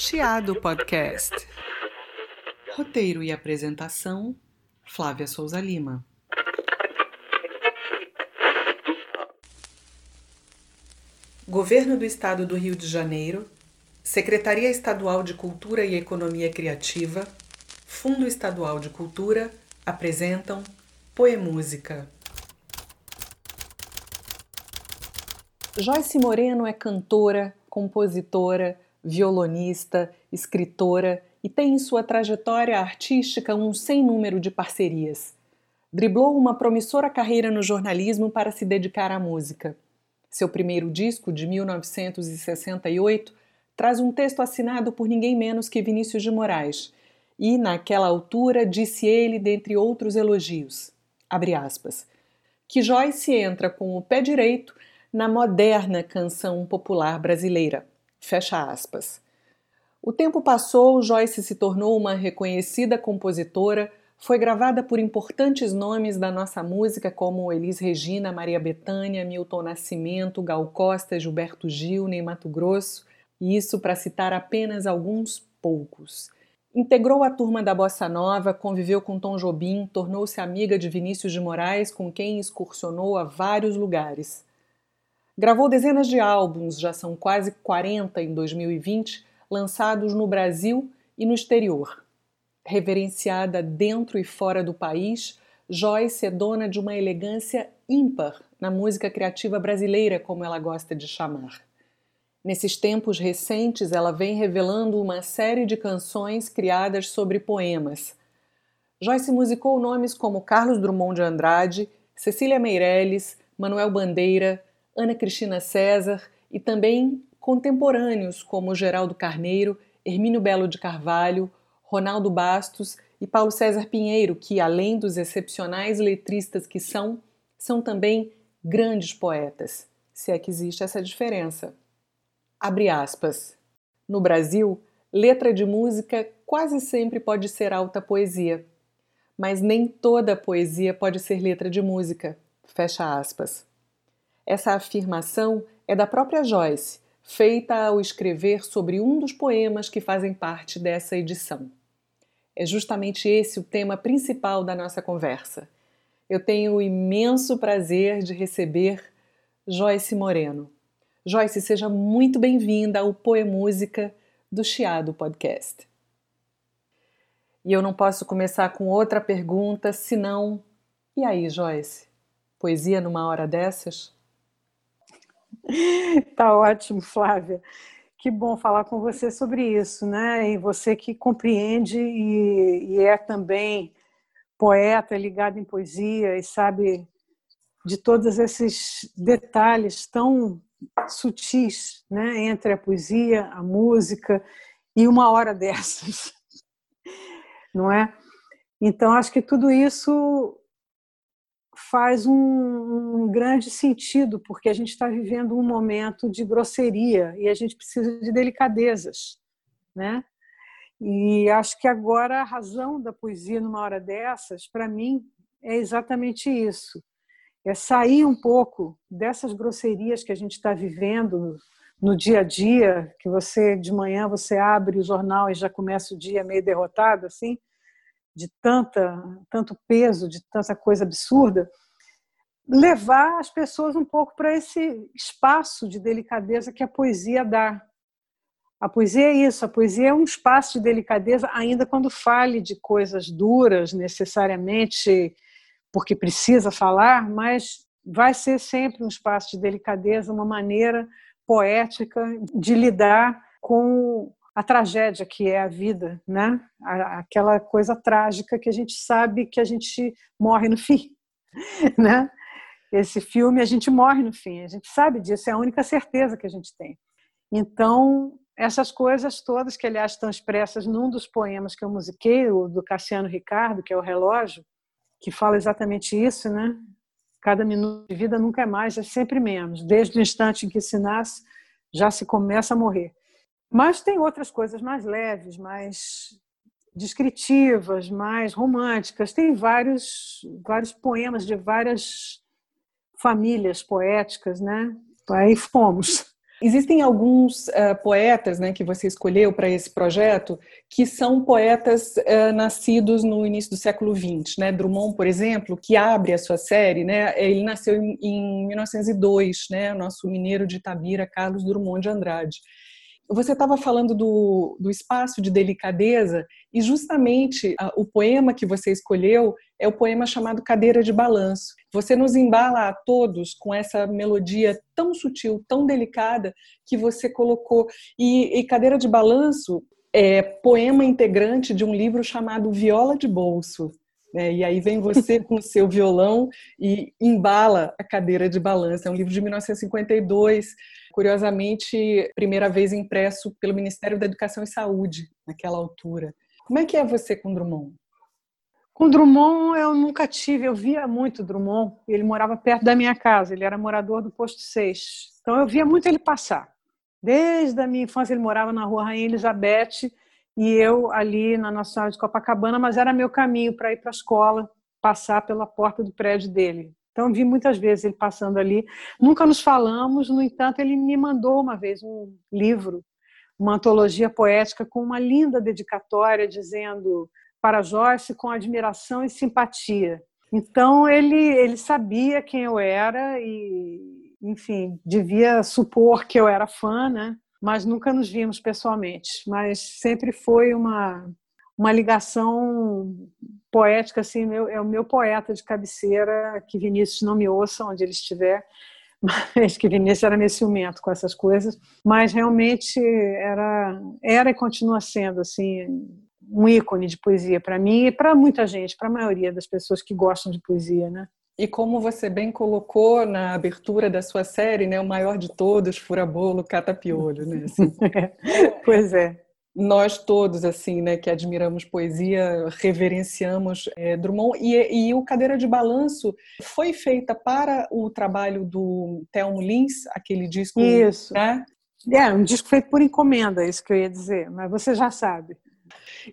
Chiado Podcast. Roteiro e apresentação: Flávia Souza Lima. Governo do Estado do Rio de Janeiro, Secretaria Estadual de Cultura e Economia Criativa, Fundo Estadual de Cultura apresentam Poemúsica. Joyce Moreno é cantora, compositora, violonista, escritora e tem em sua trajetória artística um sem número de parcerias. Driblou uma promissora carreira no jornalismo para se dedicar à música. Seu primeiro disco, de 1968, traz um texto assinado por ninguém menos que Vinícius de Moraes, e, naquela altura, disse ele, dentre outros elogios, aspas, que Joyce entra com o pé direito na moderna canção popular brasileira. Fecha aspas. O tempo passou, Joyce se tornou uma reconhecida compositora, foi gravada por importantes nomes da nossa música como Elis Regina, Maria Bethânia, Milton Nascimento, Gal Costa, Gilberto Gil, Ney Mato Grosso, e isso para citar apenas alguns poucos. Integrou a turma da Bossa Nova, conviveu com Tom Jobim, tornou-se amiga de Vinícius de Moraes, com quem excursionou a vários lugares. Gravou dezenas de álbuns, já são quase 40 em 2020, lançados no Brasil e no exterior. Reverenciada dentro e fora do país, Joyce é dona de uma elegância ímpar na música criativa brasileira, como ela gosta de chamar. Nesses tempos recentes, ela vem revelando uma série de canções criadas sobre poemas. Joyce musicou nomes como Carlos Drummond de Andrade, Cecília Meirelles, Manuel Bandeira, Ana Cristina César e também contemporâneos como Geraldo Carneiro, Hermínio Belo de Carvalho, Ronaldo Bastos e Paulo César Pinheiro, que, além dos excepcionais letristas que são, são também grandes poetas, se é que existe essa diferença. Abre aspas. No Brasil, letra de música quase sempre pode ser alta poesia, mas nem toda poesia pode ser letra de música. Fecha aspas. Essa afirmação é da própria Joyce, feita ao escrever sobre um dos poemas que fazem parte dessa edição. É justamente esse o tema principal da nossa conversa. Eu tenho o imenso prazer de receber Joyce Moreno. Joyce, seja muito bem-vinda ao Poemúsica do Chiado Podcast. E eu não posso começar com outra pergunta senão: e aí, Joyce? Poesia numa hora dessas? Tá ótimo, Flávia. Que bom falar com você sobre isso, né? E você que compreende e, e é também poeta ligado em poesia e sabe de todos esses detalhes tão sutis, né? Entre a poesia, a música e uma hora dessas, não é? Então acho que tudo isso faz um, um, grande sentido, porque a gente está vivendo um momento de grosseria e a gente precisa de delicadezas, né? E acho que agora a razão da poesia numa hora dessas, para mim, é exatamente isso. É sair um pouco dessas grosserias que a gente está vivendo no, dia a dia, que você de manhã você abre o jornal e já começa o dia meio derrotado assim, de tanta, tanto peso, de tanta coisa absurda, levar as pessoas um pouco para esse espaço de delicadeza que a poesia dá. A poesia é isso, a poesia é um espaço de delicadeza, ainda quando fale de coisas duras, necessariamente porque precisa falar, mas vai ser sempre um espaço de delicadeza, uma maneira poética de lidar com a tragédia que é a vida, né? Aquela coisa trágica que a gente sabe que a gente morre no fim, né? Esse filme a gente morre no fim, a gente sabe disso, é a única certeza que a gente tem. Então, essas coisas todas que aliás estão expressas num dos poemas que eu musiquei, o do Cassiano Ricardo, que é o Relógio, que fala exatamente isso, né? Cada minuto de vida nunca é mais, é sempre menos. Desde o instante em que se nasce, já se começa a morrer. Mas tem outras coisas mais leves, mais descritivas, mais românticas. Tem vários, vários poemas de várias famílias poéticas, né? Aí fomos. Existem alguns uh, poetas né, que você escolheu para esse projeto que são poetas uh, nascidos no início do século XX. Né? Drummond, por exemplo, que abre a sua série, né, ele nasceu em, em 1902, né, o nosso mineiro de Itabira, Carlos Drummond de Andrade. Você estava falando do, do espaço de delicadeza, e justamente a, o poema que você escolheu é o poema chamado Cadeira de Balanço. Você nos embala a todos com essa melodia tão sutil, tão delicada, que você colocou. E, e Cadeira de Balanço é poema integrante de um livro chamado Viola de Bolso. Né? E aí vem você com o seu violão e embala a cadeira de balanço. É um livro de 1952 curiosamente, primeira vez impresso pelo Ministério da Educação e Saúde, naquela altura. Como é que é você com Drummond? Com Drummond eu nunca tive, eu via muito Drummond, ele morava perto da minha casa, ele era morador do posto 6. Então eu via muito ele passar. Desde a minha infância ele morava na rua Rainha Elizabeth e eu ali na Nacional de Copacabana, mas era meu caminho para ir para a escola, passar pela porta do prédio dele. Então, vi muitas vezes ele passando ali. Nunca nos falamos, no entanto, ele me mandou uma vez um livro, uma antologia poética com uma linda dedicatória dizendo para Joyce com admiração e simpatia. Então, ele, ele sabia quem eu era e, enfim, devia supor que eu era fã, né? Mas nunca nos vimos pessoalmente. Mas sempre foi uma, uma ligação poética, assim, meu, é o meu poeta de cabeceira, que Vinícius não me ouça onde ele estiver, mas que Vinícius era meio ciumento com essas coisas, mas realmente era, era e continua sendo, assim, um ícone de poesia para mim e para muita gente, para a maioria das pessoas que gostam de poesia, né? E como você bem colocou na abertura da sua série, né, o maior de todos, fura-bolo, cata-piolho, né? Assim. pois é nós todos assim né que admiramos poesia reverenciamos é, Drummond e, e, o Cadeira de Balanço foi feita para o trabalho do Thelmo Lins aquele disco isso né? é um disco feito por encomenda isso que eu ia dizer mas você já sabe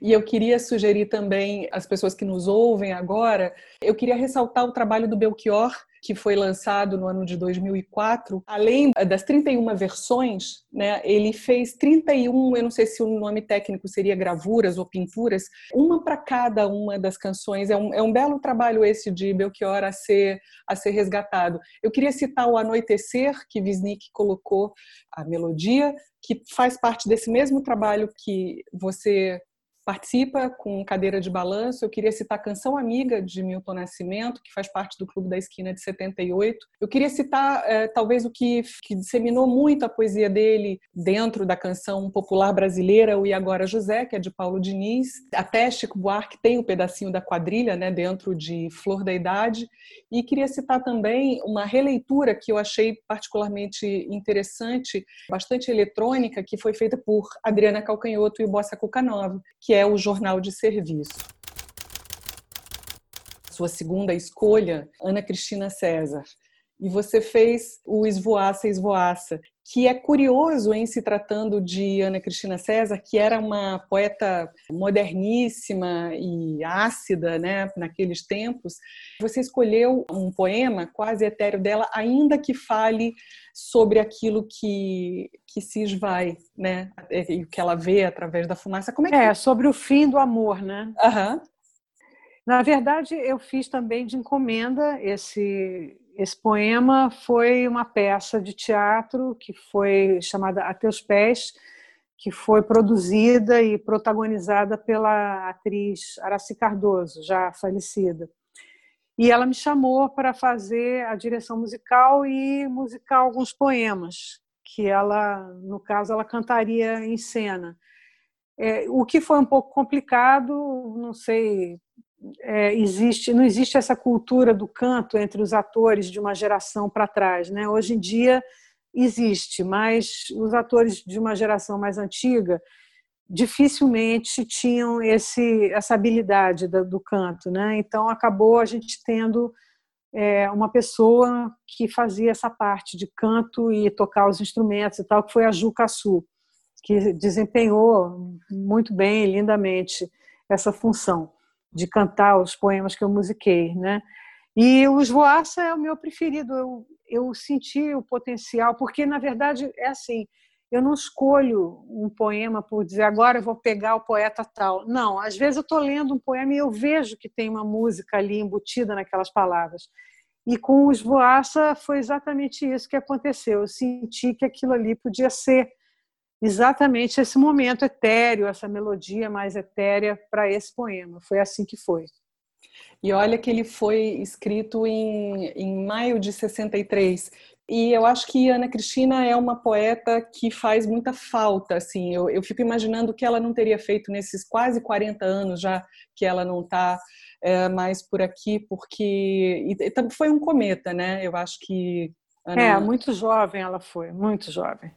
e eu queria sugerir também às pessoas que nos ouvem agora, eu queria ressaltar o trabalho do Belchior, que foi lançado no ano de 2004. Além das 31 versões, né, ele fez 31, eu não sei se o nome técnico seria gravuras ou pinturas, uma para cada uma das canções. É um, é um belo trabalho esse de Belchior a ser, a ser resgatado. Eu queria citar o Anoitecer, que Wisnik colocou a melodia, que faz parte desse mesmo trabalho que você participa com cadeira de balanço. Eu queria citar Canção Amiga, de Milton Nascimento, que faz parte do Clube da Esquina de 78. Eu queria citar, é, talvez, o que, que, disseminou muito a poesia dele dentro da canção popular brasileira, o E Agora José, que é de Paulo Diniz. Até Chico Buarque tem o um pedacinho da quadrilha né, dentro de Flor da Idade. E queria citar também uma releitura que eu achei particularmente interessante, bastante eletrônica, que foi feita por Adriana Calcanhoto e Bossa Cucanova, que é o jornal de serviço. Sua segunda escolha, Ana Cristina César. E você fez o Esvoaça, Esvoaça, que é curioso em se tratando de Ana Cristina César, que era uma poeta moderníssima e ácida né, naqueles tempos. Você escolheu um poema quase etéreo dela, ainda que fale sobre aquilo que, que se esvai, né? E o que ela vê através da fumaça. Como é que é? sobre o fim do amor, né? Uhum. Na verdade, eu fiz também de encomenda esse esse poema foi uma peça de teatro que foi chamada A Teus Pés, que foi produzida e protagonizada pela atriz Araci Cardoso, já falecida. E ela me chamou para fazer a direção musical e musicar alguns poemas que ela, no caso, ela cantaria em cena. É, o que foi um pouco complicado, não sei, é, existe, não existe essa cultura do canto entre os atores de uma geração para trás, né? Hoje em dia existe, mas os atores de uma geração mais antiga dificilmente tinham esse, essa habilidade do, do canto, né? Então acabou a gente tendo é, uma pessoa que fazia essa parte de canto e tocar os instrumentos e tal, que foi a Ju Cassu, que desempenhou muito bem, lindamente essa função de cantar os poemas que eu musiquei, né? E o Esvoaça é o meu preferido. Eu, eu senti o potencial, porque na verdade é assim. Eu não escolho um poema por dizer agora eu vou pegar o poeta tal. Não, às vezes eu estou lendo um poema e eu vejo que tem uma música ali embutida naquelas palavras. E com o Esvoaça foi exatamente isso que aconteceu. Eu senti que aquilo ali podia ser exatamente esse momento etéreo, essa melodia mais etérea para esse poema. Foi assim que foi. E olha que ele foi escrito em, em maio de 63. E eu acho que Ana Cristina é uma poeta que faz muita falta, assim. Eu, eu fico imaginando o que ela não teria feito nesses quase 40 anos já que ela não está é, mais por aqui, porque e, foi um cometa, né? Eu acho que Ana... é muito jovem ela foi, muito jovem.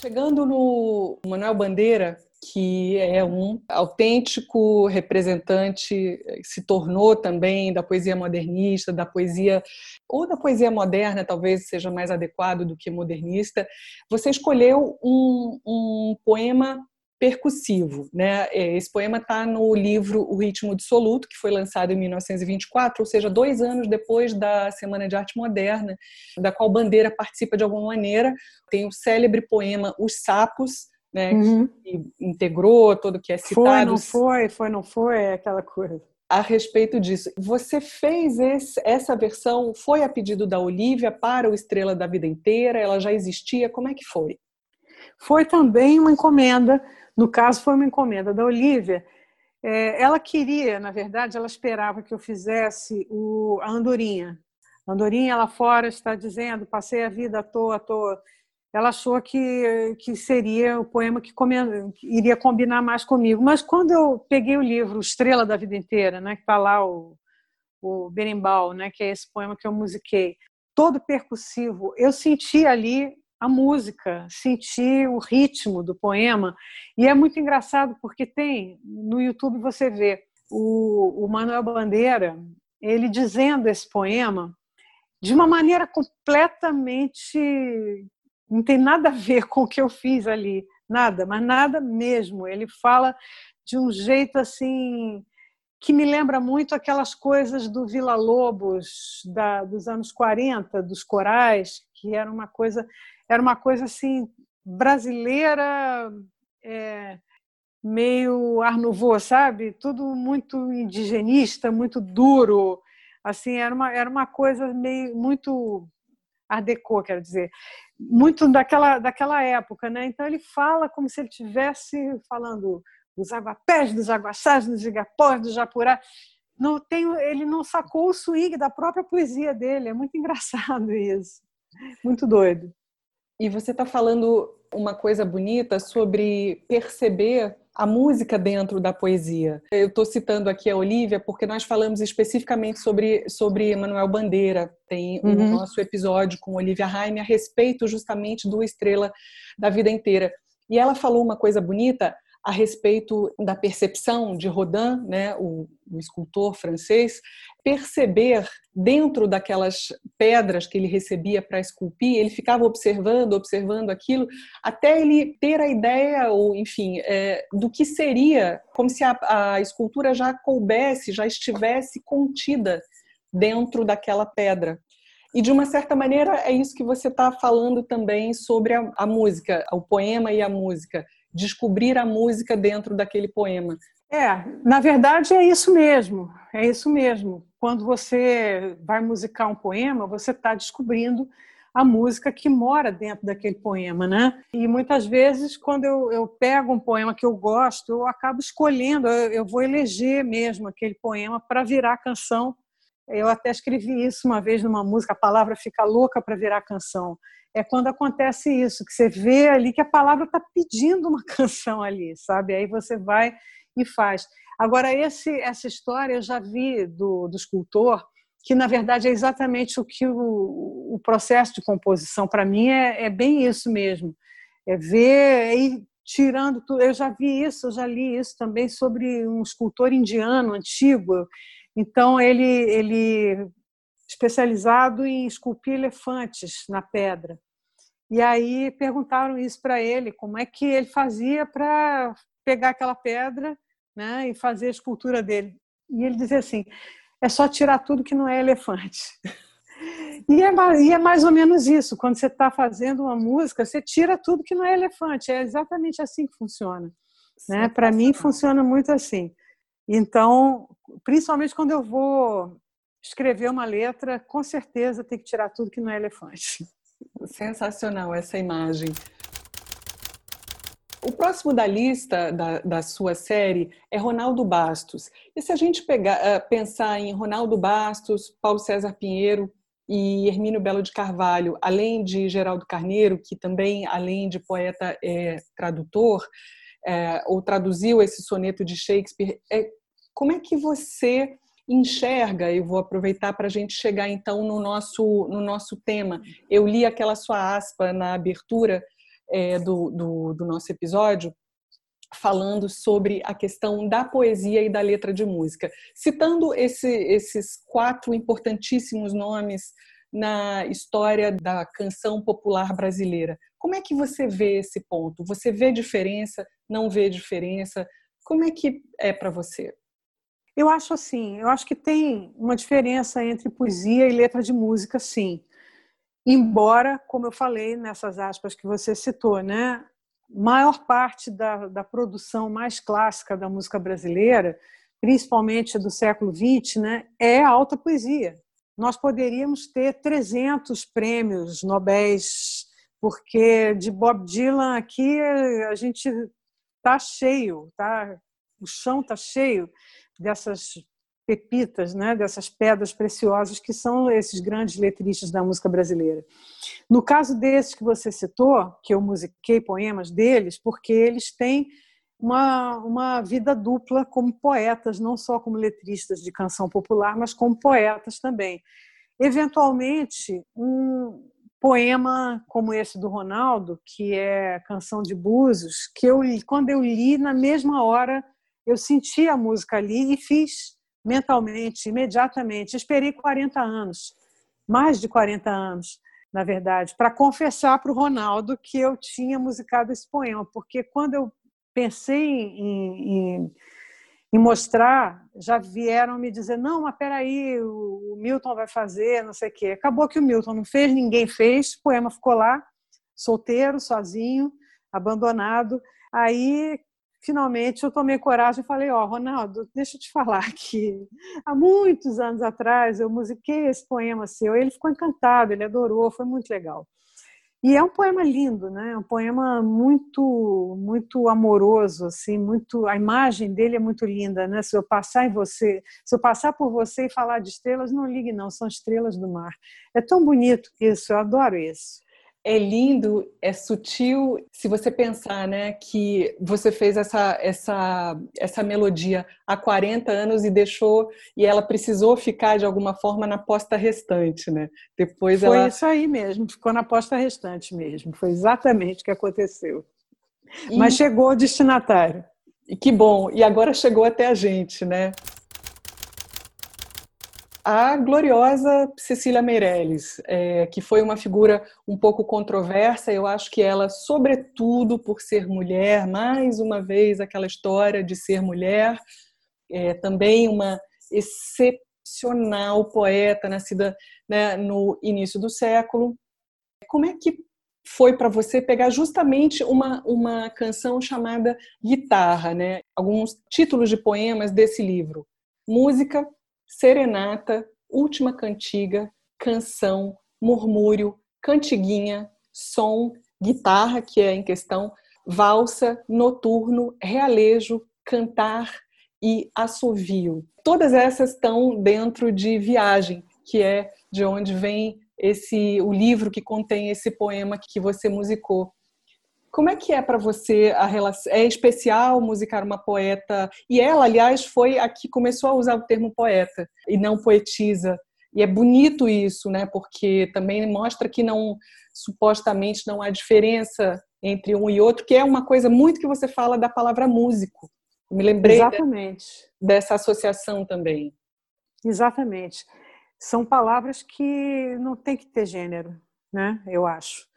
Chegando no Manuel Bandeira, que é um autêntico representante, se tornou também da poesia modernista, da poesia, ou da poesia moderna, talvez seja mais adequado do que modernista. Você escolheu um, um poema percussivo. Né? É, esse poema está no livro O Ritmo Dissoluto, que foi lançado em 1924, ou seja, dois anos depois da Semana de Arte Moderna, da qual Bandeira participa de alguma maneira. Tem o célebre poema Os Sapos, né, uhum. que integrou todo que é citado. Foi, não foi, foi, não foi, é aquela coisa. A respeito disso, você fez esse, essa versão, foi a pedido da Olivia para o Estrela da Vida Inteira? Ela já existia? Como é que foi? Foi também uma encomenda no caso, foi uma encomenda da Olivia. É, ela queria, na verdade, ela esperava que eu fizesse o, a Andorinha. A Andorinha, lá fora, está dizendo: passei a vida à toa, à toa. Ela achou que, que seria o poema que, come, que iria combinar mais comigo. Mas quando eu peguei o livro Estrela da Vida Inteira, né, que está lá o, o Berimbau, né, que é esse poema que eu musiquei, todo percussivo, eu senti ali a música, sentir o ritmo do poema. E é muito engraçado porque tem no YouTube você vê o, o Manuel Bandeira ele dizendo esse poema de uma maneira completamente não tem nada a ver com o que eu fiz ali, nada, mas nada mesmo. Ele fala de um jeito assim que me lembra muito aquelas coisas do Vila Lobos da, dos anos 40, dos corais, que era uma coisa era uma coisa assim brasileira, é, meio Art sabe? Tudo muito indigenista, muito duro. Assim, era uma, era uma coisa meio muito Art Deco, quero dizer, muito daquela, daquela época, né? Então ele fala como se ele estivesse falando dos aguapés, dos aguaçás, dos igapós, do japurá. Não tem, ele não sacou o swing da própria poesia dele. É muito engraçado isso. Muito doido. E você está falando uma coisa bonita sobre perceber a música dentro da poesia. Eu estou citando aqui a Olivia porque nós falamos especificamente sobre, sobre Manuel Bandeira. Tem o uhum. nosso episódio com Olivia Raime a respeito justamente do Estrela da Vida Inteira. E ela falou uma coisa bonita a respeito da percepção de Rodin, né, o, o, escultor francês, perceber dentro daquelas pedras que ele recebia para esculpir, ele ficava observando, observando aquilo, até ele ter a ideia, ou enfim, é, do que seria, como se a, a escultura já coubesse, já estivesse contida dentro daquela pedra. E de uma certa maneira é isso que você está falando também sobre a, a música, o poema e a música descobrir a música dentro daquele poema. É, na verdade é isso mesmo, é isso mesmo. Quando você vai musicar um poema, você está descobrindo a música que mora dentro daquele poema, né? E muitas vezes, quando eu, eu pego um poema que eu gosto, eu acabo escolhendo, eu, eu vou eleger mesmo aquele poema para virar canção. Eu até escrevi isso uma vez numa música, a palavra fica louca para virar canção é quando acontece isso, que você vê ali que a palavra está pedindo uma canção ali, sabe? Aí você vai e faz. Agora, esse, essa história eu já vi do, do escultor, que na verdade é exatamente o que o, o processo de composição, para mim, é, é, bem isso mesmo. É ver e tirando tudo. Eu já vi isso, eu já li isso também sobre um escultor indiano antigo. Então, ele, ele especializado em esculpir elefantes na pedra. E aí perguntaram isso para ele, como é que ele fazia para pegar aquela pedra né, e fazer a escultura dele. E ele dizia assim: é só tirar tudo que não é elefante. E é, e é mais ou menos isso. Quando você está fazendo uma música, você tira tudo que não é elefante. É exatamente assim que funciona. Né? Para mim, funciona muito assim. Então, principalmente quando eu vou escrever uma letra, com certeza tem que tirar tudo que não é elefante. Sensacional essa imagem. O próximo da lista da, da sua série é Ronaldo Bastos. E se a gente pegar, uh, pensar em Ronaldo Bastos, Paulo César Pinheiro e Hermínio Belo de Carvalho, além de Geraldo Carneiro, que também, além de poeta, é tradutor, é, ou traduziu esse soneto de Shakespeare, é, como é que você enxerga, e vou aproveitar para a gente chegar então no nosso, no nosso tema. Eu li aquela sua aspa na abertura é, do, do, do nosso episódio, falando sobre a questão da poesia e da letra de música, citando esse, esses quatro importantíssimos nomes na história da canção popular brasileira. Como é que você vê esse ponto? Você vê diferença? Não vê diferença? Como é que é para você? Eu acho assim, eu acho que tem uma diferença entre poesia e letra de música, sim. Embora, como eu falei nessas aspas que você citou, né, maior parte da, da produção mais clássica da música brasileira, principalmente do século XX, né, é alta poesia. Nós poderíamos ter 300 prêmios Nobéis, porque de Bob Dylan aqui a gente tá cheio, tá? O chão tá cheio dessas pepitas, né, dessas pedras preciosas que são esses grandes letristas da música brasileira. No caso desses que você citou, que eu musiquei poemas deles, porque eles têm uma, uma vida dupla como poetas, não só como letristas de canção popular, mas como poetas também. Eventualmente, um poema como esse do Ronaldo, que é Canção de Búzios, que eu quando eu li na mesma hora eu senti a música ali e fiz mentalmente, imediatamente. Esperei 40 anos, mais de 40 anos, na verdade, para confessar para o Ronaldo que eu tinha musicado esse poema, porque quando eu pensei em, em, em mostrar, já vieram me dizer: não, mas peraí, o, o Milton vai fazer, não sei o quê. Acabou que o Milton não fez, ninguém fez, o poema ficou lá, solteiro, sozinho, abandonado. Aí finalmente eu tomei coragem e falei, ó, oh, Ronaldo, deixa eu te falar que há muitos anos atrás eu musiquei esse poema seu, ele ficou encantado, ele adorou, foi muito legal. E é um poema lindo, né? É um poema muito, muito amoroso, assim, muito. A imagem dele é muito linda, né? Se eu passar em você, se eu passar por você e falar de estrelas, não ligue não, são estrelas do mar. É tão bonito isso, eu adoro isso é lindo, é sutil. Se você pensar, né, que você fez essa essa essa melodia há 40 anos e deixou e ela precisou ficar de alguma forma na posta restante, né? Depois Foi ela... isso aí mesmo, ficou na posta restante mesmo. Foi exatamente o que aconteceu. E... Mas chegou o destinatário. E que bom. E agora chegou até a gente, né? A gloriosa Cecília Meirelles, é, que foi uma figura um pouco controversa. Eu acho que ela, sobretudo por ser mulher, mais uma vez aquela história de ser mulher, é, também uma excepcional poeta nascida né, no início do século. Como é que foi para você pegar justamente uma, uma canção chamada Guitarra, né? Alguns títulos de poemas desse livro. Música, serenata, última cantiga, canção, murmúrio, cantiguinha, som, guitarra, que é em questão, valsa, noturno, realejo, cantar e assovio. Todas essas estão dentro de Viagem, que é de onde vem esse o livro que contém esse poema que você musicou. Como é que é para você a relação? É especial musicar uma poeta? E ela, aliás, foi a que começou a usar o termo poeta e não poetisa. E é bonito isso, né? Porque também mostra que não supostamente não há diferença entre um e outro, que é uma coisa muito que você fala da palavra músico. me lembrei Exatamente. dessa associação também. Exatamente. São palavras que não tem que ter gênero, né? Eu acho.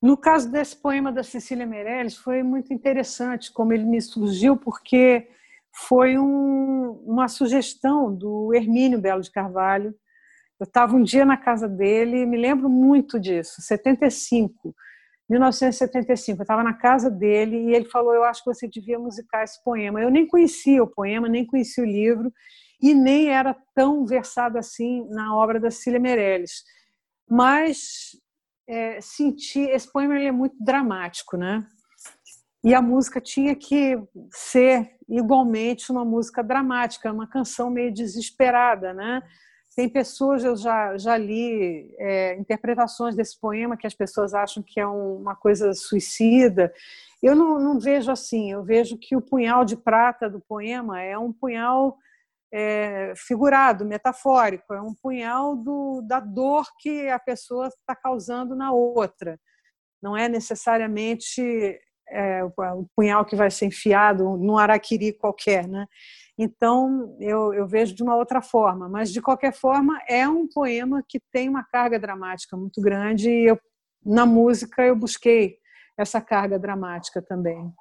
No caso desse poema da Cecília Meirelles, foi muito interessante como ele me surgiu, porque foi um, uma sugestão do Hermínio Belo de Carvalho. Eu estava um dia na casa dele, me lembro muito disso, 75, 1975. Eu estava na casa dele e ele falou: Eu acho que você devia musicar esse poema. Eu nem conhecia o poema, nem conhecia o livro e nem era tão versado assim na obra da Cília Meirelles. Mas é, senti. Esse poema ele é muito dramático, né? E a música tinha que ser igualmente uma música dramática, uma canção meio desesperada, né? Tem pessoas, eu já, já li é, interpretações desse poema que as pessoas acham que é um, uma coisa suicida. Eu não, não, vejo assim, eu vejo que o punhal de prata do poema é um punhal é, figurado, metafórico, é um punhal do, da dor que a pessoa está causando na outra. Não é necessariamente é, o punhal que vai ser enfiado num araquiri qualquer, né? Então eu, eu vejo de uma outra forma, mas de qualquer forma é um poema que tem uma carga dramática muito grande e eu, na música eu busquei essa carga dramática também.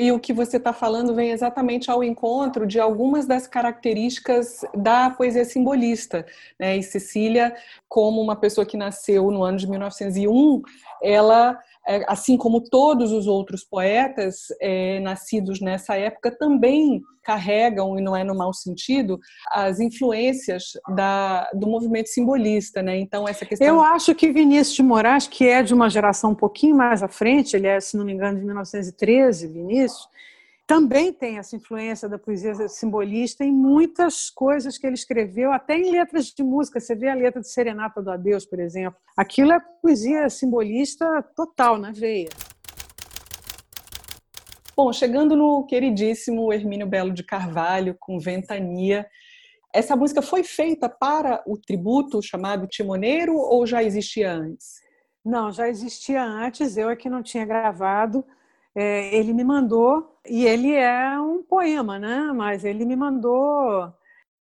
E o que você está falando vem exatamente ao encontro de algumas das características da poesia simbolista. Né? E Cecília, como uma pessoa que nasceu no ano de 1901, ela assim como todos os outros poetas é, nascidos nessa época, também carregam, e não é no mau sentido, as influências da, do movimento simbolista. Né? Então, essa questão. Eu acho que Vinícius de Moraes, que é de uma geração um pouquinho mais à frente, ele é, se não me engano, de 1913, Vinícius também tem essa influência da poesia simbolista em muitas coisas que ele escreveu, até em letras de música. Você vê a letra de Serenata do Adeus, por exemplo. Aquilo é poesia simbolista total, na veia. Bom, chegando no queridíssimo Hermínio Belo de Carvalho, com Ventania. Essa música foi feita para o tributo chamado Timoneiro ou já existia antes? Não, já existia antes, eu é que não tinha gravado é, ele me mandou, e ele é um poema, né? mas ele me mandou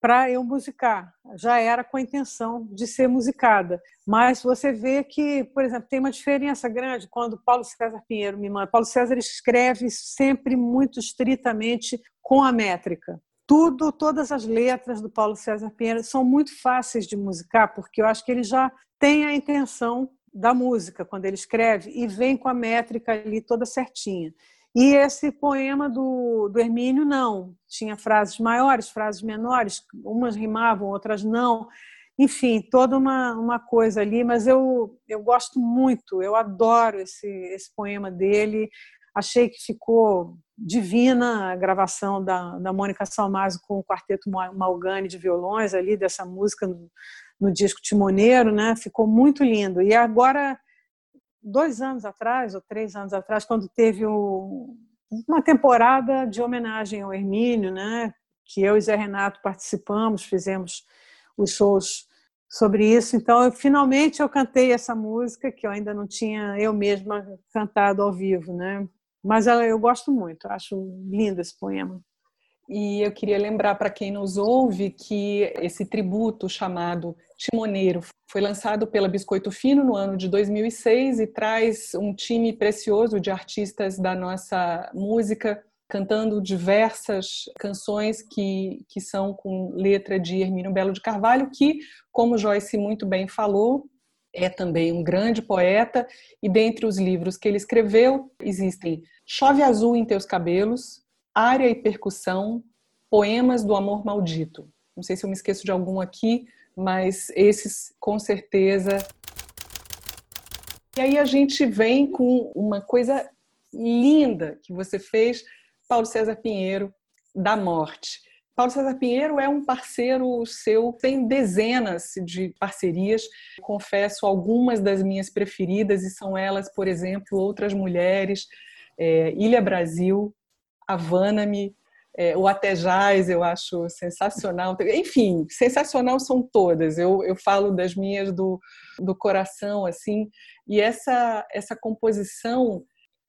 para eu musicar. Já era com a intenção de ser musicada. Mas você vê que, por exemplo, tem uma diferença grande quando Paulo César Pinheiro me manda. Paulo César escreve sempre muito estritamente com a métrica. Tudo, todas as letras do Paulo César Pinheiro são muito fáceis de musicar, porque eu acho que ele já tem a intenção da música quando ele escreve e vem com a métrica ali toda certinha. E esse poema do, do Hermínio, não. Tinha frases maiores, frases menores, umas rimavam, outras não. Enfim, toda uma, uma coisa ali, mas eu, eu gosto muito, eu adoro esse, esse poema dele. Achei que ficou divina a gravação da, da Mônica Salmazo com o quarteto Malgani de violões ali, dessa música no disco Timoneiro, né? Ficou muito lindo. E agora, dois anos atrás, ou três anos atrás, quando teve o, uma temporada de homenagem ao Hermínio, né? Que eu e Zé Renato participamos, fizemos os shows sobre isso. Então, eu, finalmente eu cantei essa música que eu ainda não tinha eu mesma cantado ao vivo, né? Mas eu gosto muito, acho lindo esse poema. E eu queria lembrar para quem nos ouve que esse tributo chamado Timoneiro foi lançado pela Biscoito Fino no ano de 2006 e traz um time precioso de artistas da nossa música cantando diversas canções que, que são com letra de Hermínio Belo de Carvalho, que, como Joyce muito bem falou, é também um grande poeta, e dentre os livros que ele escreveu existem Chove Azul em Teus Cabelos, área e percussão, poemas do amor maldito. Não sei se eu me esqueço de algum aqui, mas esses com certeza. E aí a gente vem com uma coisa linda que você fez, Paulo César Pinheiro, da morte. Paulo César Pinheiro é um parceiro seu, tem dezenas de parcerias. Confesso algumas das minhas preferidas, e são elas, por exemplo, Outras Mulheres, é, Ilha Brasil, Havana-me, é, o Até Jazz eu acho sensacional. Enfim, sensacional são todas. Eu, eu falo das minhas do, do coração, assim. E essa, essa composição,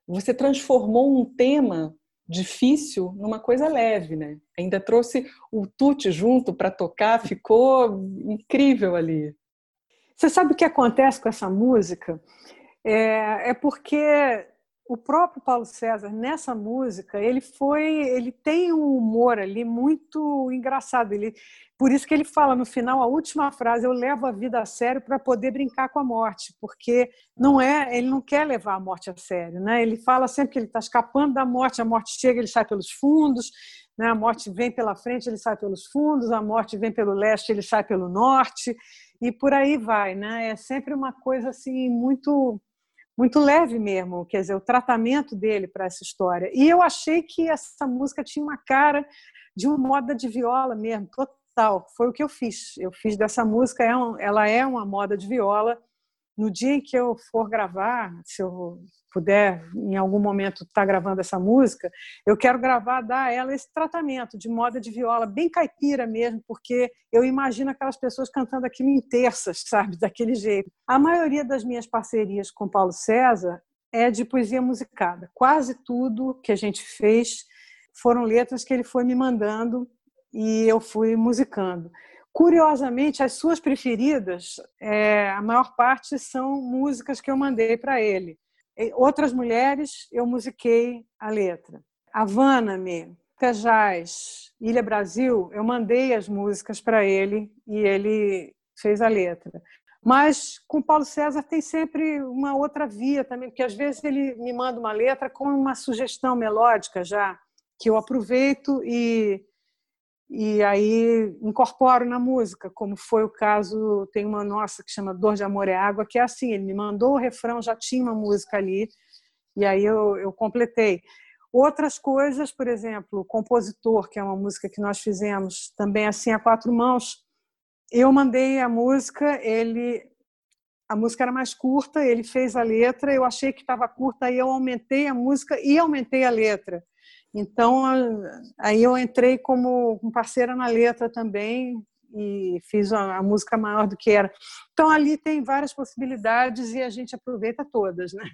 você transformou um tema difícil numa coisa leve, né? Ainda trouxe o Tuti junto para tocar, ficou incrível ali. Você sabe o que acontece com essa música? É, é porque o próprio Paulo César nessa música ele foi ele tem um humor ali muito engraçado. Ele por isso que ele fala no final a última frase eu levo a vida a sério para poder brincar com a morte porque não é ele não quer levar a morte a sério né? Ele fala sempre que ele está escapando da morte a morte chega ele sai pelos fundos né? A morte vem pela frente ele sai pelos fundos a morte vem pelo leste ele sai pelo norte e por aí vai né? É sempre uma coisa assim muito muito leve mesmo, quer dizer, o tratamento dele para essa história. E eu achei que essa música tinha uma cara de uma moda de viola mesmo, total. Foi o que eu fiz. Eu fiz dessa música, é ela é uma moda de viola. No dia em que eu for gravar, se eu puder em algum momento estar tá gravando essa música, eu quero gravar, dar a ela esse tratamento de moda de viola, bem caipira mesmo, porque eu imagino aquelas pessoas cantando aquilo em terças, sabe, daquele jeito. A maioria das minhas parcerias com Paulo César é de poesia musicada. Quase tudo que a gente fez foram letras que ele foi me mandando e eu fui musicando. Curiosamente, as suas preferidas, é, a maior parte são músicas que eu mandei para ele. Outras mulheres, eu musiquei a letra. Havana-me, Cajás, Ilha Brasil, eu mandei as músicas para ele e ele fez a letra. Mas com Paulo César tem sempre uma outra via também, porque às vezes ele me manda uma letra com uma sugestão melódica já, que eu aproveito e e aí incorporo na música, como foi o caso, tem uma nossa que chama Dor de Amor é Água, que é assim, ele me mandou o refrão, já tinha uma música ali, e aí eu, eu completei. Outras coisas, por exemplo, Compositor, que é uma música que nós fizemos também assim a quatro mãos, eu mandei a música, ele a música era mais curta, ele fez a letra, eu achei que estava curta, aí eu aumentei a música e aumentei a letra. Então, aí eu entrei como parceira na letra também e fiz a, música maior do que era. Então, ali tem várias possibilidades e a gente aproveita todas, né?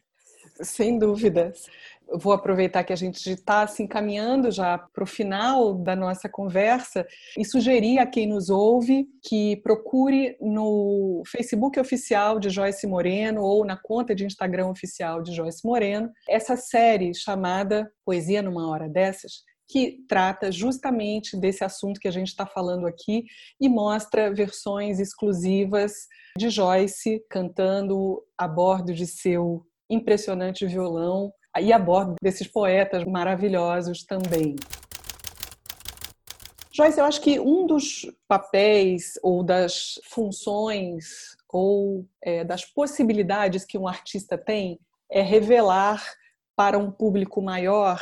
Sem dúvidas. Vou aproveitar que a gente está se encaminhando já para o final da nossa conversa e sugerir a quem nos ouve que procure no Facebook oficial de Joyce Moreno ou na conta de Instagram oficial de Joyce Moreno essa série chamada Poesia numa Hora Dessas, que trata justamente desse assunto que a gente está falando aqui e mostra versões exclusivas de Joyce cantando a bordo de seu impressionante violão e a bordo desses poetas maravilhosos também. Joyce, eu acho que um dos papéis ou das funções ou é, das possibilidades que um artista tem é revelar para um público maior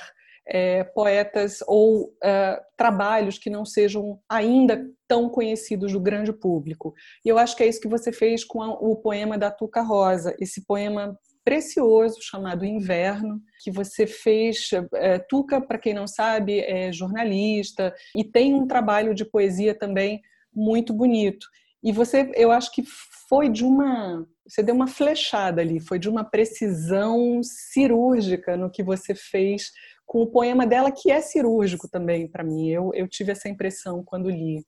é, poetas ou é, trabalhos que não sejam ainda tão conhecidos do grande público. E eu acho que é isso que você fez com a, o poema da Tuca Rosa, esse poema precioso chamado Inverno, que você fez. É, Tuca, para quem não sabe, é jornalista e tem um trabalho de poesia também muito bonito. E você, eu acho que foi de uma. Você deu uma flechada ali, foi de uma precisão cirúrgica no que você fez com o poema dela, que é cirúrgico também para mim. Eu, eu tive essa impressão quando li.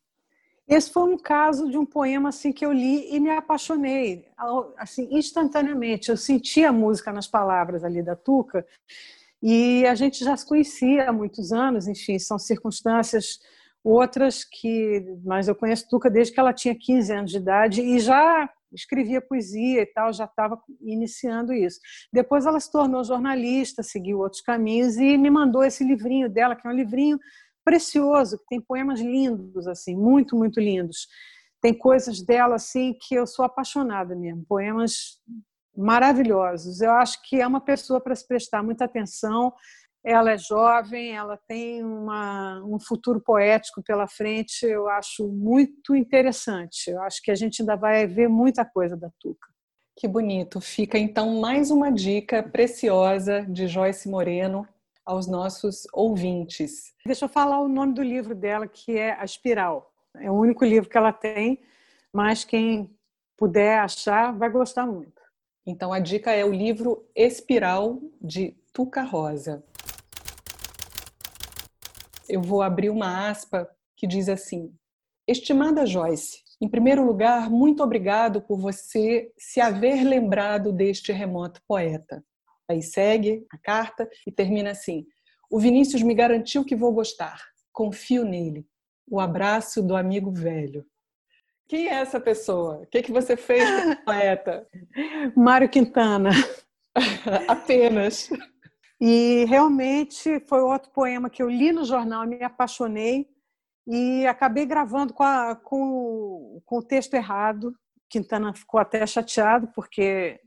Esse foi um caso de um poema assim que eu li e me apaixonei, assim instantaneamente. Eu senti a música nas palavras ali da Tuca e a gente já se conhecia há muitos anos. Enfim, são circunstâncias outras que, mas eu conheço Tuca desde que ela tinha 15 anos de idade e já escrevia poesia e tal, já estava iniciando isso. Depois ela se tornou jornalista, seguiu outros caminhos e me mandou esse livrinho dela, que é um livrinho precioso, que tem poemas lindos, assim, muito, muito lindos. Tem coisas dela, assim, que eu sou apaixonada mesmo, poemas maravilhosos. Eu acho que é uma pessoa para se prestar muita atenção. Ela é jovem, ela tem uma, um futuro poético pela frente, eu acho muito interessante. Eu acho que a gente ainda vai ver muita coisa da Tuca. Que bonito. Fica então mais uma dica preciosa de Joyce Moreno aos nossos ouvintes. Deixa eu falar o nome do livro dela, que é A Espiral. É o único livro que ela tem, mas quem puder achar vai gostar muito. Então a dica é o livro Espiral de Tuca Rosa. Eu vou abrir uma aspa que diz assim: Estimada Joyce, em primeiro lugar, muito obrigado por você se haver lembrado deste remoto poeta. Aí segue a carta e termina assim: O Vinícius me garantiu que vou gostar. Confio nele. O abraço do amigo velho. Quem é essa pessoa? O que, que você fez com o poeta? Mário Quintana. Apenas. E realmente foi outro poema que eu li no jornal, me apaixonei e acabei gravando com, a, com, com o texto errado. Quintana ficou até chateado porque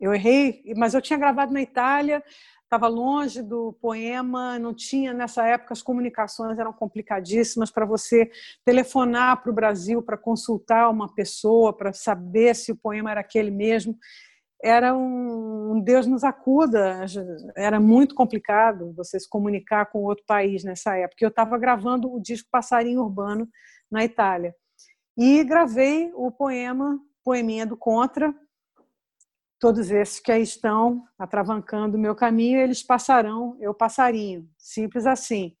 eu errei, mas eu tinha gravado na Itália, estava longe do poema, não tinha nessa época as comunicações eram complicadíssimas para você telefonar para o Brasil para consultar uma pessoa para saber se o poema era aquele mesmo era um, um, Deus nos acuda, era muito complicado você se comunicar com outro país nessa época. Eu estava gravando o disco Passarinho Urbano na Itália e gravei o poema Poeminha do Contra. Todos esses que aí estão atravancando o meu caminho, eles passarão, eu passarinho, simples assim.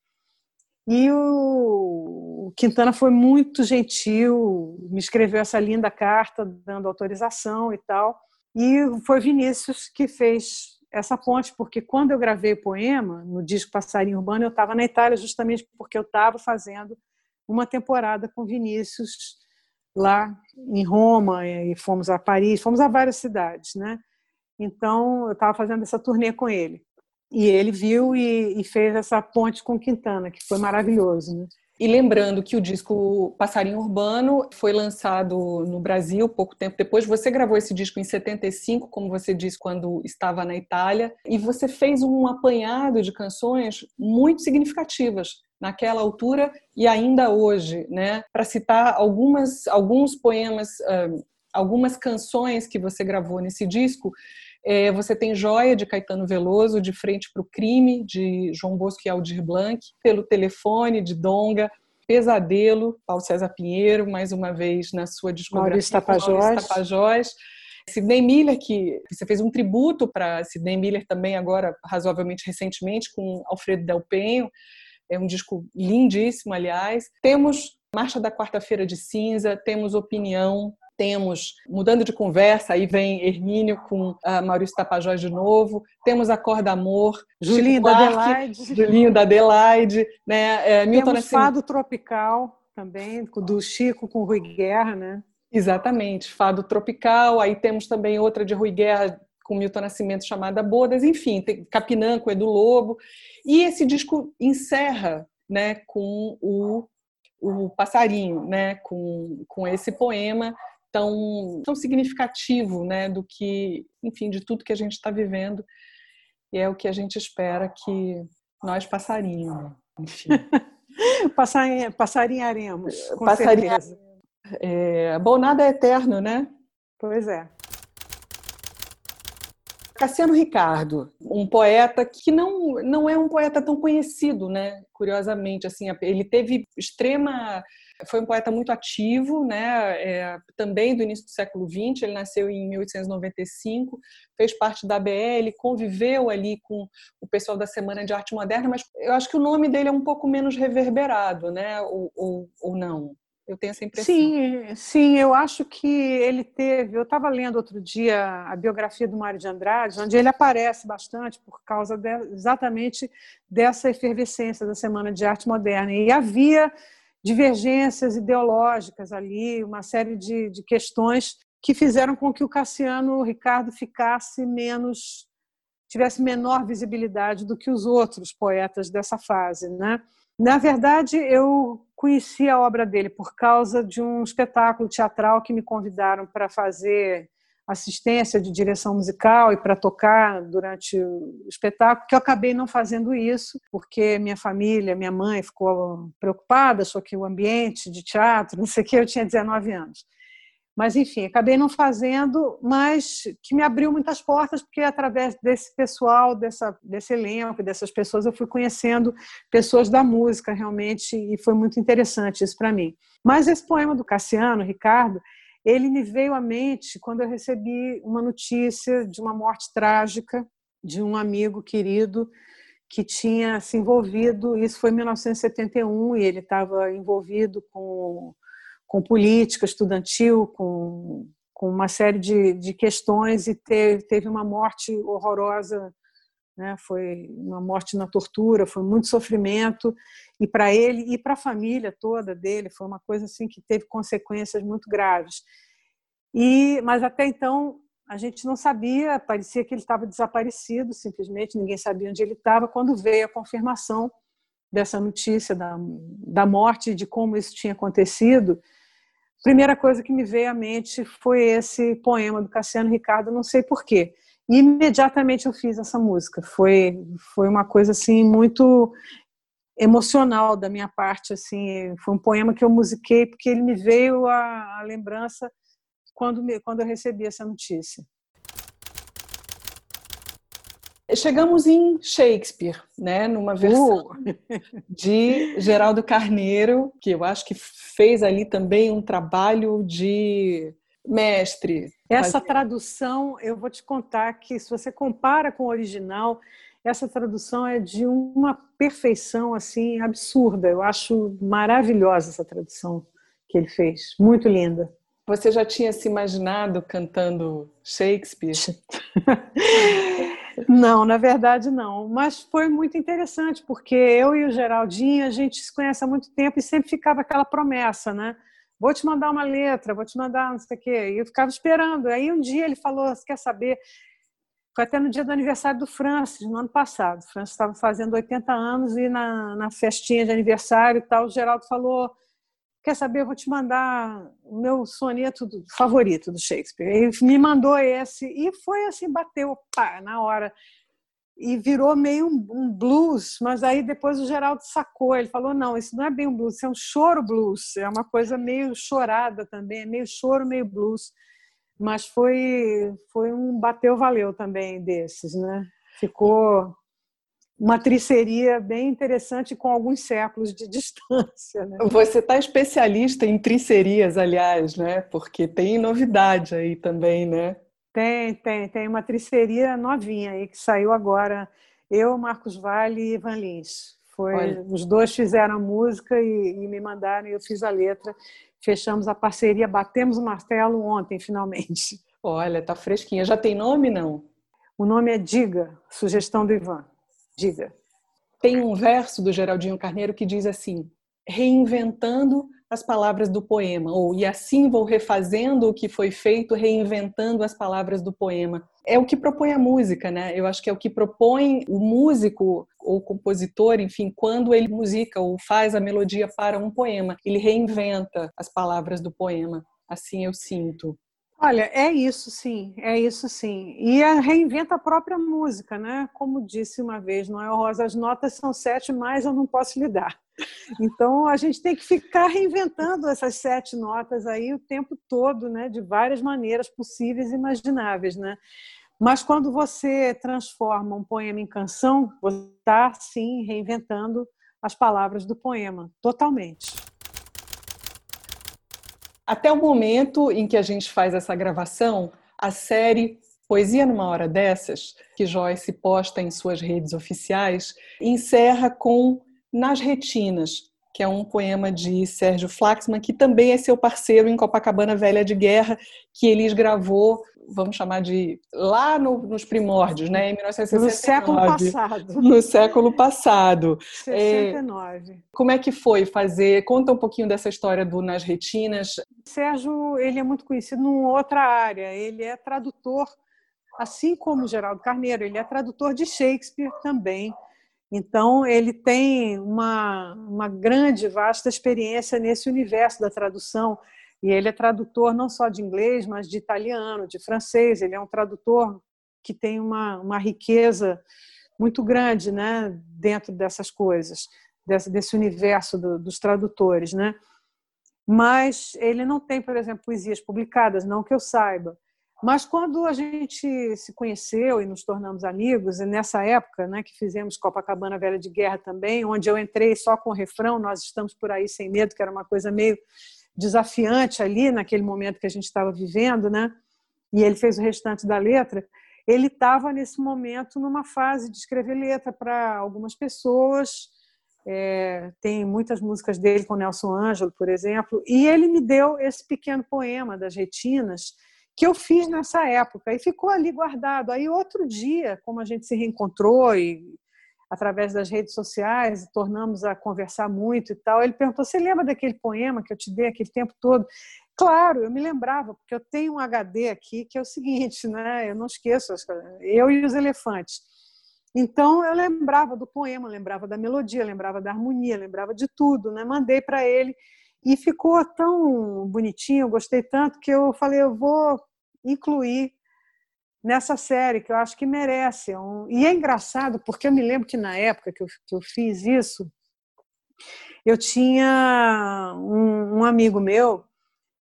E o Quintana foi muito gentil, me escreveu essa linda carta dando autorização e tal. E foi Vinícius que fez essa ponte, porque quando eu gravei o poema, no disco Passarinho Urbano, eu estava na Itália justamente porque eu estava fazendo uma temporada com Vinícius lá em Roma, e fomos a Paris, fomos a várias cidades, né? Então, eu estava fazendo essa turnê com ele. E ele viu e, e, fez essa ponte com Quintana, que foi maravilhoso, né? E lembrando que o disco Passarinho Urbano foi lançado no Brasil pouco tempo depois. Você gravou esse disco em 75, como você disse, quando estava na Itália, e você fez um apanhado de canções muito significativas naquela altura e ainda hoje, né? Para citar algumas alguns poemas, algumas canções que você gravou nesse disco, é, você tem Joia, de Caetano Veloso, De Frente para o Crime, de João Bosco e Aldir Blanc, Pelo Telefone, de Donga, Pesadelo, Paulo César Pinheiro, mais uma vez na sua discografia. Maurício Tapajós. Maurício Tapajós. Sidney Miller, que você fez um tributo para Sidney Miller também agora, razoavelmente recentemente, com Alfredo Del Penho. É um disco lindíssimo, aliás. Temos Marcha da Quarta-feira de Cinza, temos Opinião, temos, mudando de conversa, aí vem Hermínio com uh, Maurício Tapajós de novo, temos a Corda Amor, Julinho da Adelaide. Julinho da Adelaide, né? É, Milton temos Fado Tropical também, do Chico com Rui Guerra, né? Exatamente, Fado Tropical, aí temos também outra de Rui Guerra com Milton Nascimento chamada Bodas, enfim, tem Capinã com Edu Lobo, e esse disco encerra né, com o, o passarinho, né, com, com esse poema tão, tão significativo né, do que, enfim, de tudo que a gente está vivendo. E é o que a gente espera que nós passarinho, enfim. Passar, passarinharemos, com Passarinha, certeza. É, bom, nada é eterno, né? Pois é. Cassiano Ricardo, um poeta que não, não é um poeta tão conhecido, né? Curiosamente, assim, ele teve extrema foi um poeta muito ativo, né? É, também do início do século XX. Ele nasceu em 1895, fez parte da ABL, conviveu ali com o pessoal da Semana de Arte Moderna, mas eu acho que o nome dele é um pouco menos reverberado, né? Ou, ou, ou não? Eu tenho essa impressão. Sim, sim, eu acho que ele teve. Eu estava lendo outro dia a biografia do Mário de Andrade, onde ele aparece bastante por causa de, exatamente dessa efervescência da Semana de Arte Moderna. E havia divergências ideológicas ali, uma série de, de questões que fizeram com que o Cassiano Ricardo ficasse menos tivesse menor visibilidade do que os outros poetas dessa fase, né? Na verdade, eu conheci a obra dele por causa de um espetáculo teatral que me convidaram para fazer assistência de direção musical e para tocar durante o espetáculo, que eu acabei não fazendo isso, porque minha família, minha mãe ficou preocupada, achou que o ambiente de teatro, não sei o que, eu tinha 19 anos. Mas, enfim, acabei não fazendo, mas que me abriu muitas portas, porque através desse pessoal, dessa, desse elenco, dessas pessoas, eu fui conhecendo pessoas da música, realmente, e foi muito interessante isso para mim. Mas esse poema do Cassiano, Ricardo, ele me veio à mente quando eu recebi uma notícia de uma morte trágica de um amigo querido que tinha se envolvido, isso foi em 1971, e ele estava envolvido com, com política estudantil, com, com uma série de, de questões, e teve, teve uma morte horrorosa né? Foi uma morte na tortura, foi muito sofrimento e para ele e para a família toda dele foi uma coisa assim que teve consequências muito graves. E mas até então a gente não sabia, parecia que ele estava desaparecido, simplesmente ninguém sabia onde ele estava. Quando veio a confirmação dessa notícia da, da morte, de como isso tinha acontecido, primeira coisa que me veio à mente foi esse poema do Cassiano Ricardo, não sei porquê. E imediatamente eu fiz essa música. Foi, foi uma coisa assim muito emocional da minha parte. assim Foi um poema que eu musiquei porque ele me veio a lembrança quando, me, quando eu recebi essa notícia. Chegamos em Shakespeare, né, numa versão uh. de Geraldo Carneiro, que eu acho que fez ali também um trabalho de mestre. Essa tradução, eu vou te contar que se você compara com o original, essa tradução é de uma perfeição assim absurda. Eu acho maravilhosa essa tradução que ele fez, muito linda. Você já tinha se imaginado cantando Shakespeare? não, na verdade não. Mas foi muito interessante, porque eu e o Geraldinho, a gente se conhece há muito tempo e sempre ficava aquela promessa, né? Vou te mandar uma letra, vou te mandar não sei o quê. E eu ficava esperando. Aí um dia ele falou: Você quer saber? Foi até no dia do aniversário do Francis, no ano passado. O Francis estava fazendo 80 anos e na, na festinha de aniversário e tal, o Geraldo falou quer saber, eu vou te mandar o meu soneto do, favorito do Shakespeare. Ele me mandou esse e foi assim, bateu pá, na hora. E virou meio um, um, blues, mas aí depois o Geraldo sacou. Ele falou: não, isso não é bem um blues, isso é um choro blues. É uma coisa meio chorada também, meio choro, meio blues. Mas foi, foi um bateu, valeu também desses, né? Ficou uma triceria bem interessante com alguns séculos de distância. Né? Você está especialista em tricerias, aliás, né? Porque tem novidade aí também, né? Tem, tem, tem uma triceria novinha aí que saiu agora. Eu, Marcos Vale e Ivan Lins. Foi, os dois fizeram a música e, e me mandaram e eu fiz a letra. Fechamos a parceria, batemos o martelo ontem, finalmente. Olha, tá fresquinha. Já tem nome, não? O nome é Diga, sugestão do Ivan. Diga. Tem um verso do Geraldinho Carneiro que diz assim: reinventando as palavras do poema, ou e assim vou refazendo o que foi feito, reinventando as palavras do poema. É o que propõe a música, né? Eu acho que é o que propõe o músico ou compositor, enfim, quando ele musica ou faz a melodia para um poema, ele reinventa as palavras do poema. Assim eu sinto. Olha, é isso sim, é isso sim. E reinventa a própria música, né? Como disse uma vez, não é Rosa, as notas são sete, mas eu não posso lhe dar. Então a gente tem que ficar reinventando essas sete notas aí o tempo todo, né? De várias maneiras possíveis e imagináveis, né? Mas quando você transforma um poema em canção, você está sim reinventando as palavras do poema, totalmente. Até o momento em que a gente faz essa gravação, a série Poesia numa Hora Dessas, que Joyce posta em suas redes oficiais, encerra com Nas Retinas, que é um poema de Sérgio Flaxman, que também é seu parceiro em Copacabana Velha de Guerra, que eles gravou vamos chamar de lá no, nos primórdios, né, em 1969. No século passado. No século passado. 69. É, como é que foi fazer? Conta um pouquinho dessa história do Nas Retinas. Sérgio, ele é muito conhecido numa outra área. Ele é tradutor, assim como Geraldo Carneiro, ele é tradutor de Shakespeare também. Então, ele tem uma, uma grande, vasta experiência nesse universo da tradução e ele é tradutor não só de inglês, mas de italiano, de francês. Ele é um tradutor que tem uma, uma riqueza muito grande né, dentro dessas coisas, desse, desse universo do, dos tradutores. Né? Mas ele não tem, por exemplo, poesias publicadas, não que eu saiba. Mas quando a gente se conheceu e nos tornamos amigos, nessa época né, que fizemos Copacabana Velha de Guerra também, onde eu entrei só com o refrão, nós estamos por aí sem medo, que era uma coisa meio desafiante ali naquele momento que a gente estava vivendo, né? E ele fez o restante da letra. Ele estava nesse momento numa fase de escrever letra para algumas pessoas. É, tem muitas músicas dele com Nelson Ângelo, por exemplo. E ele me deu esse pequeno poema das Retinas, que eu fiz nessa época e ficou ali guardado. Aí outro dia, como a gente se reencontrou e através das redes sociais, tornamos a conversar muito e tal, ele perguntou: "Você lembra daquele poema que eu te dei aquele tempo todo?" Claro, eu me lembrava, porque eu tenho um HD aqui que é o seguinte, né? Eu não esqueço, eu e os elefantes. Então eu lembrava do poema, lembrava da melodia, lembrava da harmonia, lembrava de tudo, né? Mandei para ele e ficou tão bonitinho, eu gostei tanto que eu falei, eu vou incluir nessa série, que eu acho que merece. É e é engraçado, porque eu me lembro que na época que eu, que eu fiz isso, eu tinha um, um amigo meu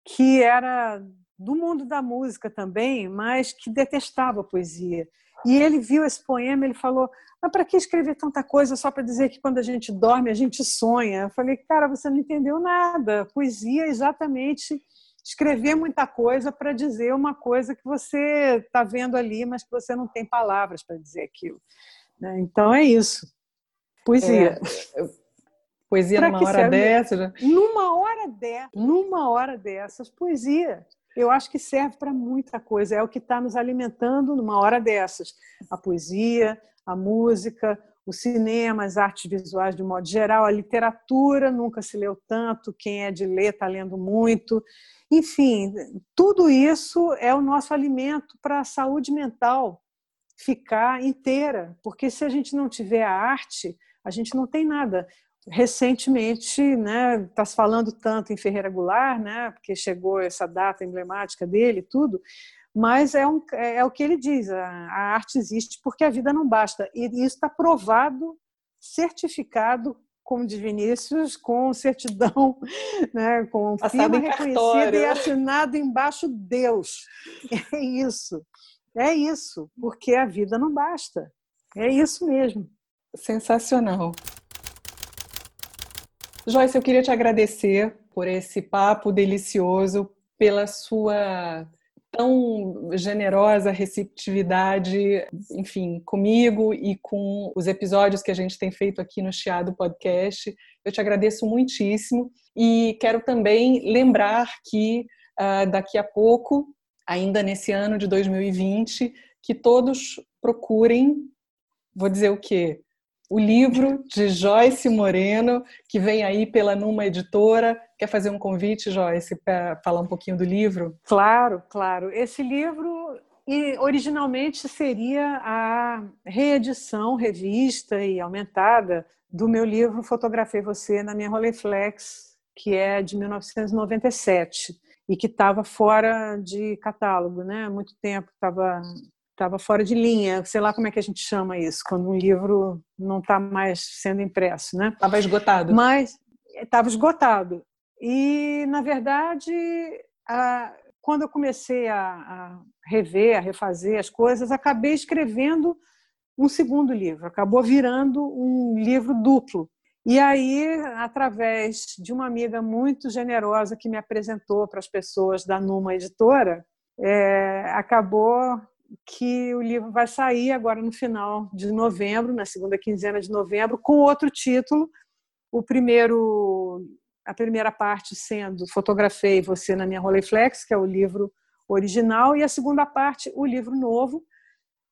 que era do mundo da música também, mas que detestava poesia. E ele viu esse poema, ele falou: mas para que escrever tanta coisa só para dizer que quando a gente dorme a gente sonha? Eu falei: cara, você não entendeu nada. Poesia é exatamente escrever muita coisa para dizer uma coisa que você está vendo ali, mas que você não tem palavras para dizer aquilo. Né? Então é isso. Poesia. É, poesia pra numa hora serve? Numa hora dessa, numa hora dessas, poesia eu acho que serve para muita coisa. É o que está nos alimentando numa hora dessas. A poesia, a música, o cinema, as artes visuais de modo geral, a literatura nunca se leu tanto. Quem é de ler está lendo muito. Enfim, tudo isso é o nosso alimento para a saúde mental ficar inteira, porque se a gente não tiver a arte, a gente não tem nada recentemente, né, está se falando tanto em Ferreira Goulart, né, porque chegou essa data emblemática dele, tudo, mas é, um, é, é o que ele diz: a, a, arte existe porque a vida não basta, e isso está provado, certificado, como de Vinícius, com certidão, né, com firma reconhecida e assinado embaixo Deus. É isso, é isso, porque a vida não basta. É isso mesmo. Sensacional. Joyce, eu queria te agradecer por esse papo delicioso, pela sua tão generosa receptividade, enfim, comigo e com os episódios que a gente tem feito aqui no Chiado Podcast. Eu te agradeço muitíssimo e quero também lembrar que uh, daqui a pouco, ainda nesse ano de 2020, que todos procurem, vou dizer o quê? O livro de Joyce Moreno, que vem aí pela Numa Editora. Quer fazer um convite, Joyce, para falar um pouquinho do livro? Claro, claro. Esse livro originalmente seria a reedição, revista e aumentada do meu livro Fotografei Você na minha Rolleiflex, que é de 1997 e que estava fora de catálogo, né? Há muito tempo estava estava fora de linha, sei lá como é que a gente chama isso, quando um livro não está mais sendo impresso, né? Estava esgotado. Mas estava esgotado. E, na verdade, a, quando eu comecei a, a, rever, a refazer as coisas, acabei escrevendo um segundo livro, acabou virando um livro duplo. E aí, através de uma amiga muito generosa que me apresentou para as pessoas da Numa Editora, é, acabou que o livro vai sair agora no final de novembro, na segunda quinzena de novembro, com outro título. O primeiro, a primeira parte sendo Fotografei Você na Minha Rolleiflex, que é o livro original, e a segunda parte, o livro novo.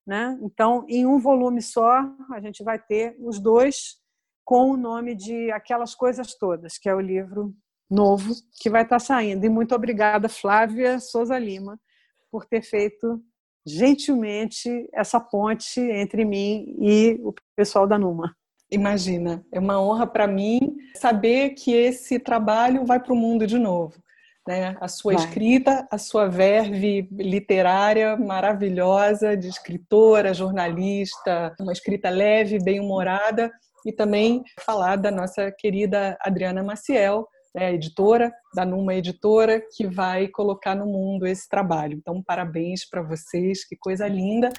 Né? Então, em um volume só, a gente vai ter os dois com o nome de Aquelas Coisas Todas, que é o livro novo que vai estar saindo. E muito obrigada, Flávia Souza Lima, por ter feito gentilmente essa ponte entre mim e o pessoal da Numa. Imagina, é uma honra para mim saber que esse trabalho vai para o mundo de novo. Né? A sua vai. escrita, a sua verve literária maravilhosa, de escritora, jornalista, uma escrita leve, bem-humorada, e também falar da nossa querida Adriana Maciel, né, editora da Numa Editora, que vai colocar no mundo esse trabalho. Então, parabéns para vocês, que coisa linda.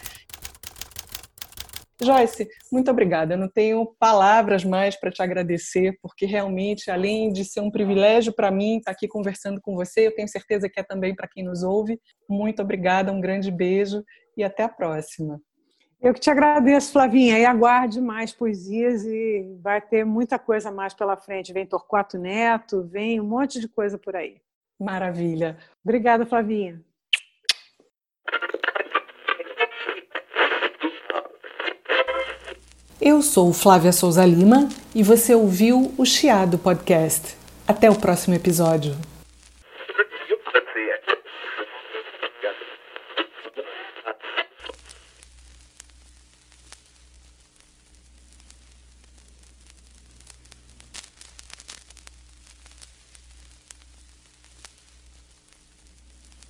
Joyce, muito obrigada. Eu não tenho palavras mais para te agradecer, porque realmente, além de ser um privilégio para mim estar aqui conversando com você, eu tenho certeza que é também para quem nos ouve. Muito obrigada, um grande beijo e até a próxima. Eu que te agradeço, Flavinha, e aguarde mais poesias e vai ter muita coisa mais pela frente. Vem Torquato Neto, vem um monte de coisa por aí. Maravilha. Obrigada, Flavinha. Eu sou Flávia Souza Lima e você ouviu o Chiado Podcast. Até o próximo episódio.